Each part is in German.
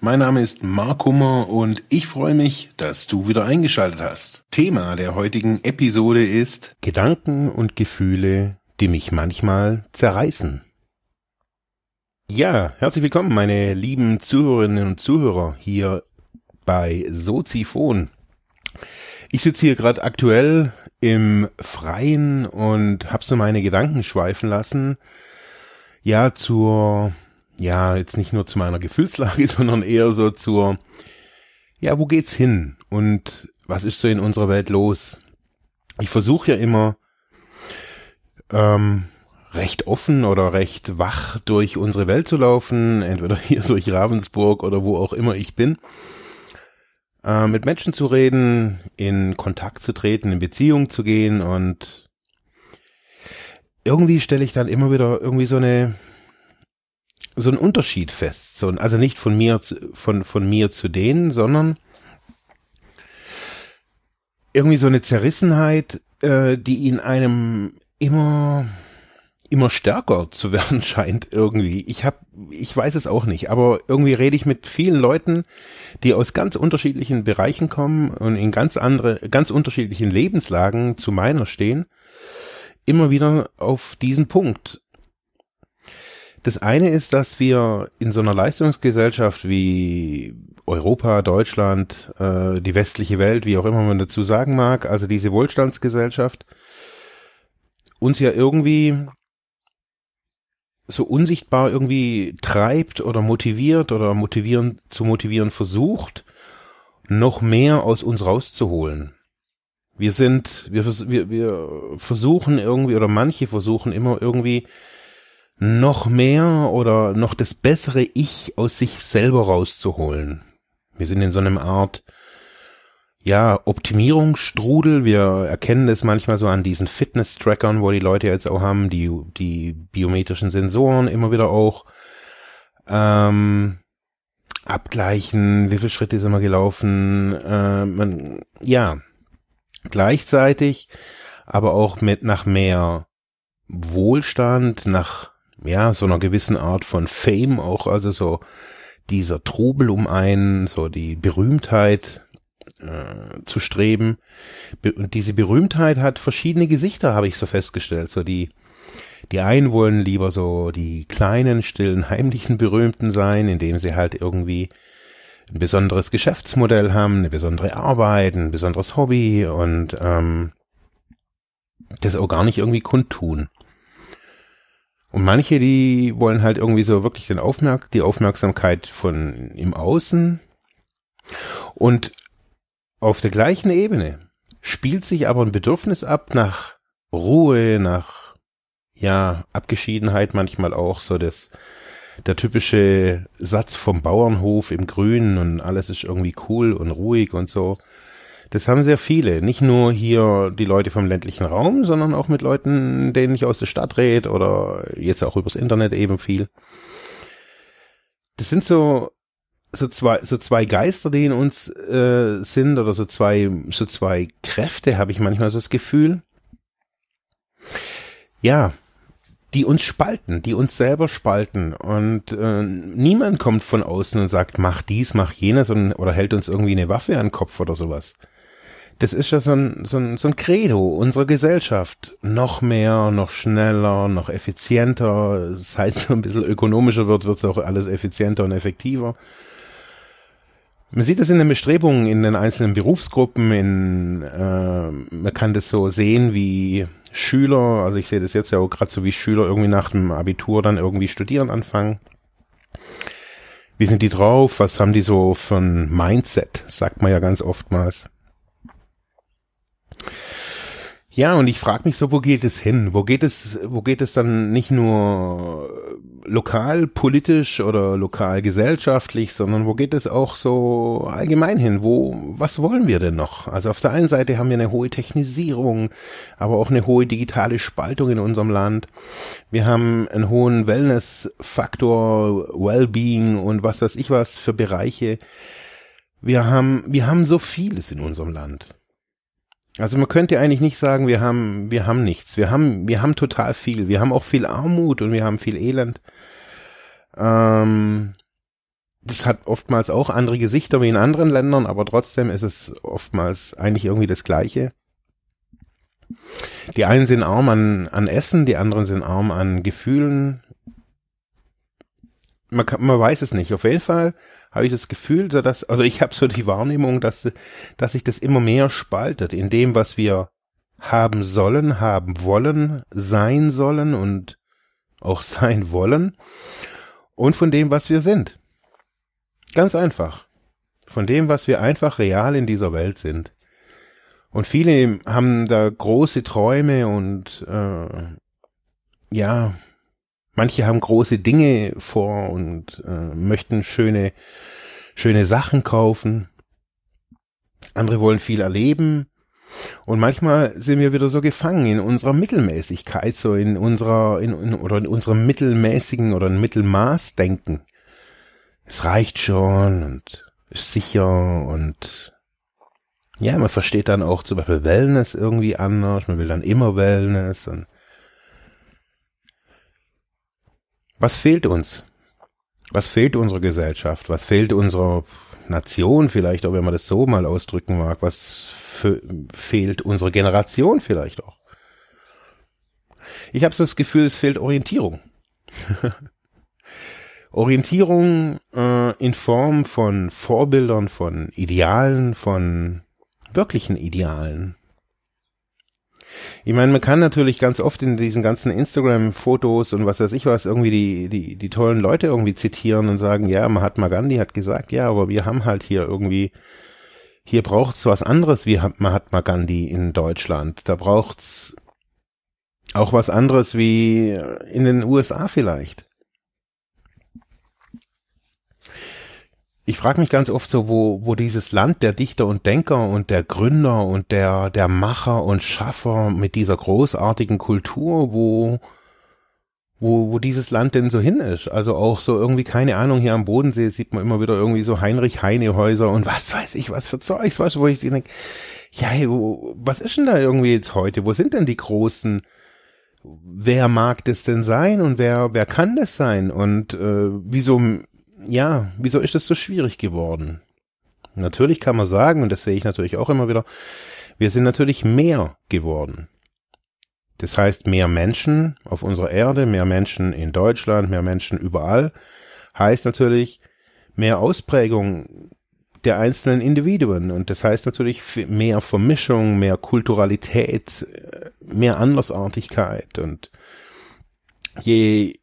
Mein Name ist Mark Hummer und ich freue mich, dass du wieder eingeschaltet hast. Thema der heutigen Episode ist Gedanken und Gefühle, die mich manchmal zerreißen. Ja, herzlich willkommen, meine lieben Zuhörerinnen und Zuhörer hier bei Soziphon. Ich sitze hier gerade aktuell im Freien und habe so meine Gedanken schweifen lassen. Ja, zur, ja, jetzt nicht nur zu meiner Gefühlslage, sondern eher so zur, ja, wo geht's hin und was ist so in unserer Welt los? Ich versuche ja immer, ähm, recht offen oder recht wach durch unsere Welt zu laufen, entweder hier durch Ravensburg oder wo auch immer ich bin, äh, mit Menschen zu reden, in Kontakt zu treten, in Beziehung zu gehen und irgendwie stelle ich dann immer wieder irgendwie so eine so einen Unterschied fest, so also nicht von mir von von mir zu denen, sondern irgendwie so eine Zerrissenheit, äh, die in einem immer immer stärker zu werden scheint irgendwie. Ich habe, ich weiß es auch nicht, aber irgendwie rede ich mit vielen Leuten, die aus ganz unterschiedlichen Bereichen kommen und in ganz andere, ganz unterschiedlichen Lebenslagen zu meiner stehen, immer wieder auf diesen Punkt. Das eine ist, dass wir in so einer Leistungsgesellschaft wie Europa, Deutschland, äh, die westliche Welt, wie auch immer man dazu sagen mag, also diese Wohlstandsgesellschaft, uns ja irgendwie so unsichtbar irgendwie treibt oder motiviert oder motivieren zu motivieren versucht, noch mehr aus uns rauszuholen. Wir sind, wir, wir, wir versuchen irgendwie oder manche versuchen immer irgendwie noch mehr oder noch das bessere Ich aus sich selber rauszuholen. Wir sind in so einem Art ja, Optimierungsstrudel. Wir erkennen das manchmal so an diesen Fitness-Trackern, wo die Leute jetzt auch haben, die, die biometrischen Sensoren immer wieder auch ähm, abgleichen, wie viele Schritte sind wir gelaufen. Äh, man, ja, gleichzeitig aber auch mit nach mehr Wohlstand, nach ja, so einer gewissen Art von Fame auch, also so dieser Trubel um einen, so die Berühmtheit, äh, zu streben. Und diese Berühmtheit hat verschiedene Gesichter, habe ich so festgestellt. So die, die einen wollen lieber so die kleinen, stillen, heimlichen Berühmten sein, indem sie halt irgendwie ein besonderes Geschäftsmodell haben, eine besondere Arbeit, ein besonderes Hobby und ähm, das auch gar nicht irgendwie kundtun. Und manche, die wollen halt irgendwie so wirklich den Aufmerk die Aufmerksamkeit von im Außen. Und auf der gleichen Ebene spielt sich aber ein Bedürfnis ab nach Ruhe, nach ja, Abgeschiedenheit manchmal auch, so das, der typische Satz vom Bauernhof im Grünen und alles ist irgendwie cool und ruhig und so. Das haben sehr viele. Nicht nur hier die Leute vom ländlichen Raum, sondern auch mit Leuten, denen ich aus der Stadt rede oder jetzt auch übers Internet eben viel. Das sind so so zwei, so zwei Geister, die in uns äh, sind, oder so zwei, so zwei Kräfte, habe ich manchmal so das Gefühl. Ja, die uns spalten, die uns selber spalten. Und äh, niemand kommt von außen und sagt, mach dies, mach jenes und, oder hält uns irgendwie eine Waffe an den Kopf oder sowas. Das ist ja so ein, so ein, so ein Credo unserer Gesellschaft. Noch mehr, noch schneller, noch effizienter. Das heißt, so ein bisschen ökonomischer wird, wird es auch alles effizienter und effektiver. Man sieht es in den Bestrebungen in den einzelnen Berufsgruppen, in, äh, man kann das so sehen, wie Schüler, also ich sehe das jetzt ja auch gerade so, wie Schüler irgendwie nach dem Abitur dann irgendwie studieren anfangen. Wie sind die drauf? Was haben die so für ein Mindset? Sagt man ja ganz oftmals. Ja, und ich frage mich so, wo geht es hin? Wo geht es, wo geht es dann nicht nur lokal politisch oder lokal gesellschaftlich, sondern wo geht es auch so allgemein hin? Wo, was wollen wir denn noch? Also auf der einen Seite haben wir eine hohe Technisierung, aber auch eine hohe digitale Spaltung in unserem Land. Wir haben einen hohen Wellness-Faktor, Wellbeing und was weiß ich was für Bereiche. Wir haben, wir haben so vieles in unserem Land. Also man könnte eigentlich nicht sagen, wir haben, wir haben nichts. Wir haben, wir haben total viel. Wir haben auch viel Armut und wir haben viel Elend. Ähm, das hat oftmals auch andere Gesichter wie in anderen Ländern, aber trotzdem ist es oftmals eigentlich irgendwie das Gleiche. Die einen sind arm an, an Essen, die anderen sind arm an Gefühlen. Man, kann, man weiß es nicht. Auf jeden Fall habe ich das Gefühl, dass, also ich habe so die Wahrnehmung, dass, dass sich das immer mehr spaltet in dem, was wir haben sollen, haben wollen, sein sollen und auch sein wollen und von dem, was wir sind. Ganz einfach. Von dem, was wir einfach real in dieser Welt sind. Und viele haben da große Träume und äh, ja, Manche haben große Dinge vor und äh, möchten schöne, schöne Sachen kaufen. Andere wollen viel erleben. Und manchmal sind wir wieder so gefangen in unserer Mittelmäßigkeit, so in unserer, in, in oder in unserem mittelmäßigen oder Mittelmaßdenken. Es reicht schon und ist sicher und ja, man versteht dann auch zum Beispiel Wellness irgendwie anders, man will dann immer Wellness und Was fehlt uns? Was fehlt unserer Gesellschaft? Was fehlt unserer Nation vielleicht, auch wenn man das so mal ausdrücken mag? Was fehlt unserer Generation vielleicht auch? Ich habe so das Gefühl, es fehlt Orientierung. Orientierung äh, in Form von Vorbildern, von Idealen, von wirklichen Idealen. Ich meine, man kann natürlich ganz oft in diesen ganzen Instagram-Fotos und was weiß ich was irgendwie die, die, die tollen Leute irgendwie zitieren und sagen, ja, Mahatma Gandhi hat gesagt, ja, aber wir haben halt hier irgendwie, hier braucht's was anderes wie Mahatma Gandhi in Deutschland. Da braucht's auch was anderes wie in den USA vielleicht. Ich frage mich ganz oft so, wo, wo dieses Land der Dichter und Denker und der Gründer und der, der Macher und Schaffer mit dieser großartigen Kultur, wo, wo, wo dieses Land denn so hin ist. Also auch so irgendwie, keine Ahnung, hier am Bodensee sieht man immer wieder irgendwie so Heinrich Heine Häuser und was weiß ich, was für Zeugs, du, wo ich denke, ja, wo, was ist denn da irgendwie jetzt heute? Wo sind denn die großen, wer mag das denn sein und wer, wer kann das sein? Und äh, wieso ja, wieso ist das so schwierig geworden? Natürlich kann man sagen, und das sehe ich natürlich auch immer wieder, wir sind natürlich mehr geworden. Das heißt, mehr Menschen auf unserer Erde, mehr Menschen in Deutschland, mehr Menschen überall, heißt natürlich mehr Ausprägung der einzelnen Individuen. Und das heißt natürlich mehr Vermischung, mehr Kulturalität, mehr Andersartigkeit. Und je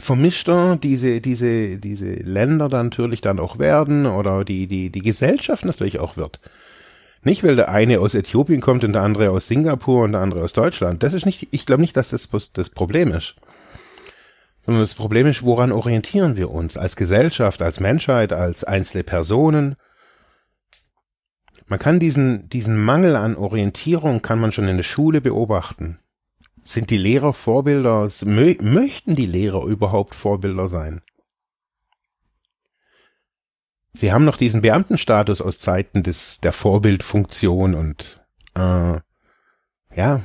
vermischter diese, diese, diese Länder dann natürlich dann auch werden oder die, die, die Gesellschaft natürlich auch wird. Nicht, weil der eine aus Äthiopien kommt und der andere aus Singapur und der andere aus Deutschland. Das ist nicht, ich glaube nicht, dass das das Problem ist. Sondern das Problem ist, woran orientieren wir uns als Gesellschaft, als Menschheit, als einzelne Personen? Man kann diesen, diesen Mangel an Orientierung kann man schon in der Schule beobachten. Sind die Lehrer Vorbilder? Mö möchten die Lehrer überhaupt Vorbilder sein? Sie haben noch diesen Beamtenstatus aus Zeiten des, der Vorbildfunktion und äh, ja.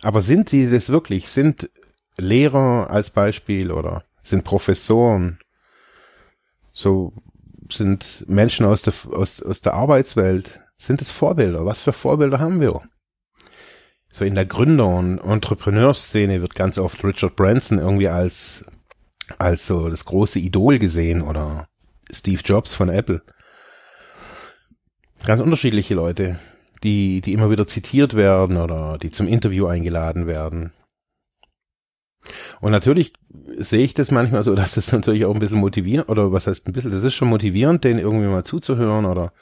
Aber sind sie das wirklich? Sind Lehrer als Beispiel oder sind Professoren? So sind Menschen aus der, aus, aus der Arbeitswelt? Sind es Vorbilder? Was für Vorbilder haben wir? So in der Gründer- und Entrepreneurszene wird ganz oft Richard Branson irgendwie als, als so das große Idol gesehen oder Steve Jobs von Apple. Ganz unterschiedliche Leute, die, die immer wieder zitiert werden oder die zum Interview eingeladen werden. Und natürlich sehe ich das manchmal so, dass das natürlich auch ein bisschen motivierend, oder was heißt ein bisschen, das ist schon motivierend, denen irgendwie mal zuzuhören oder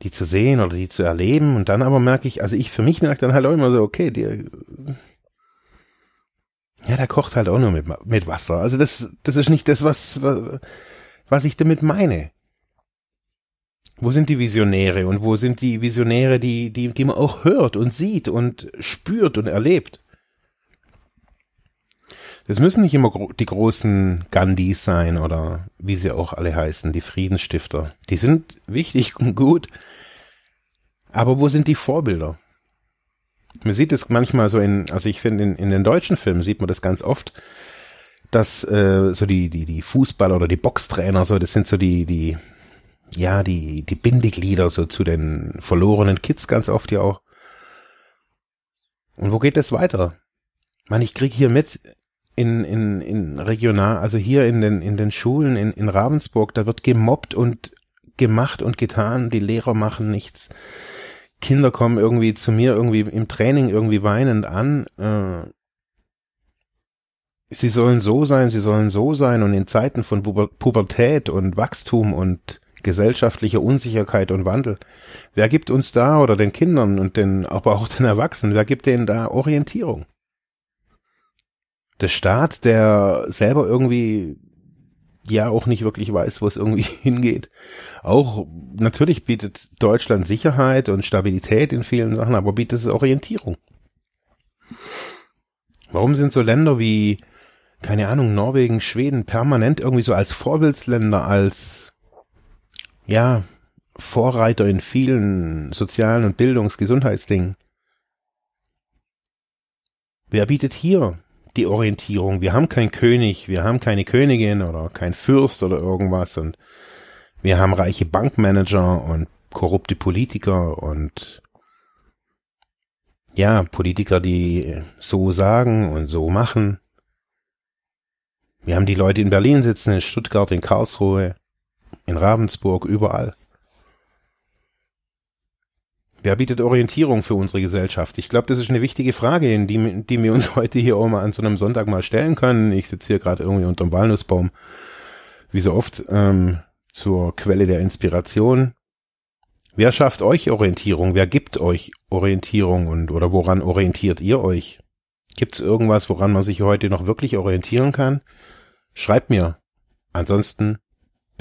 die zu sehen oder die zu erleben. Und dann aber merke ich, also ich für mich merke dann halt auch immer so, okay, die, Ja, der kocht halt auch nur mit, mit Wasser. Also das, das ist nicht das, was, was ich damit meine. Wo sind die Visionäre und wo sind die Visionäre, die, die, die man auch hört und sieht und spürt und erlebt? Das müssen nicht immer gro die großen Gandhis sein oder wie sie auch alle heißen, die Friedensstifter. Die sind wichtig und gut. Aber wo sind die Vorbilder? Man sieht es manchmal so in, also ich finde, in, in den deutschen Filmen sieht man das ganz oft, dass äh, so die, die, die Fußballer oder die Boxtrainer, so, das sind so die, die, ja, die, die Bindeglieder so zu den verlorenen Kids ganz oft ja auch. Und wo geht das weiter? Man, ich krieg hier mit, in, in, in regional, also hier in den, in den Schulen in, in Ravensburg, da wird gemobbt und gemacht und getan, die Lehrer machen nichts. Kinder kommen irgendwie zu mir irgendwie im Training irgendwie weinend an. Äh, sie sollen so sein, sie sollen so sein und in Zeiten von Pubertät und Wachstum und gesellschaftlicher Unsicherheit und Wandel, wer gibt uns da oder den Kindern und den, aber auch den Erwachsenen, wer gibt denen da Orientierung? Der Staat, der selber irgendwie ja auch nicht wirklich weiß, wo es irgendwie hingeht. Auch natürlich bietet Deutschland Sicherheit und Stabilität in vielen Sachen, aber bietet es Orientierung. Warum sind so Länder wie, keine Ahnung, Norwegen, Schweden permanent irgendwie so als Vorbildsländer, als, ja, Vorreiter in vielen sozialen und Bildungs-, Gesundheitsdingen? Wer bietet hier die Orientierung. Wir haben keinen König, wir haben keine Königin oder kein Fürst oder irgendwas und wir haben reiche Bankmanager und korrupte Politiker und ja, Politiker, die so sagen und so machen. Wir haben die Leute in Berlin sitzen, in Stuttgart, in Karlsruhe, in Ravensburg, überall. Wer bietet Orientierung für unsere Gesellschaft? Ich glaube, das ist eine wichtige Frage, die, die wir uns heute hier auch mal an so einem Sonntag mal stellen können. Ich sitze hier gerade irgendwie unterm Walnussbaum, wie so oft, ähm, zur Quelle der Inspiration. Wer schafft euch Orientierung? Wer gibt euch Orientierung und oder woran orientiert ihr euch? Gibt es irgendwas, woran man sich heute noch wirklich orientieren kann? Schreibt mir. Ansonsten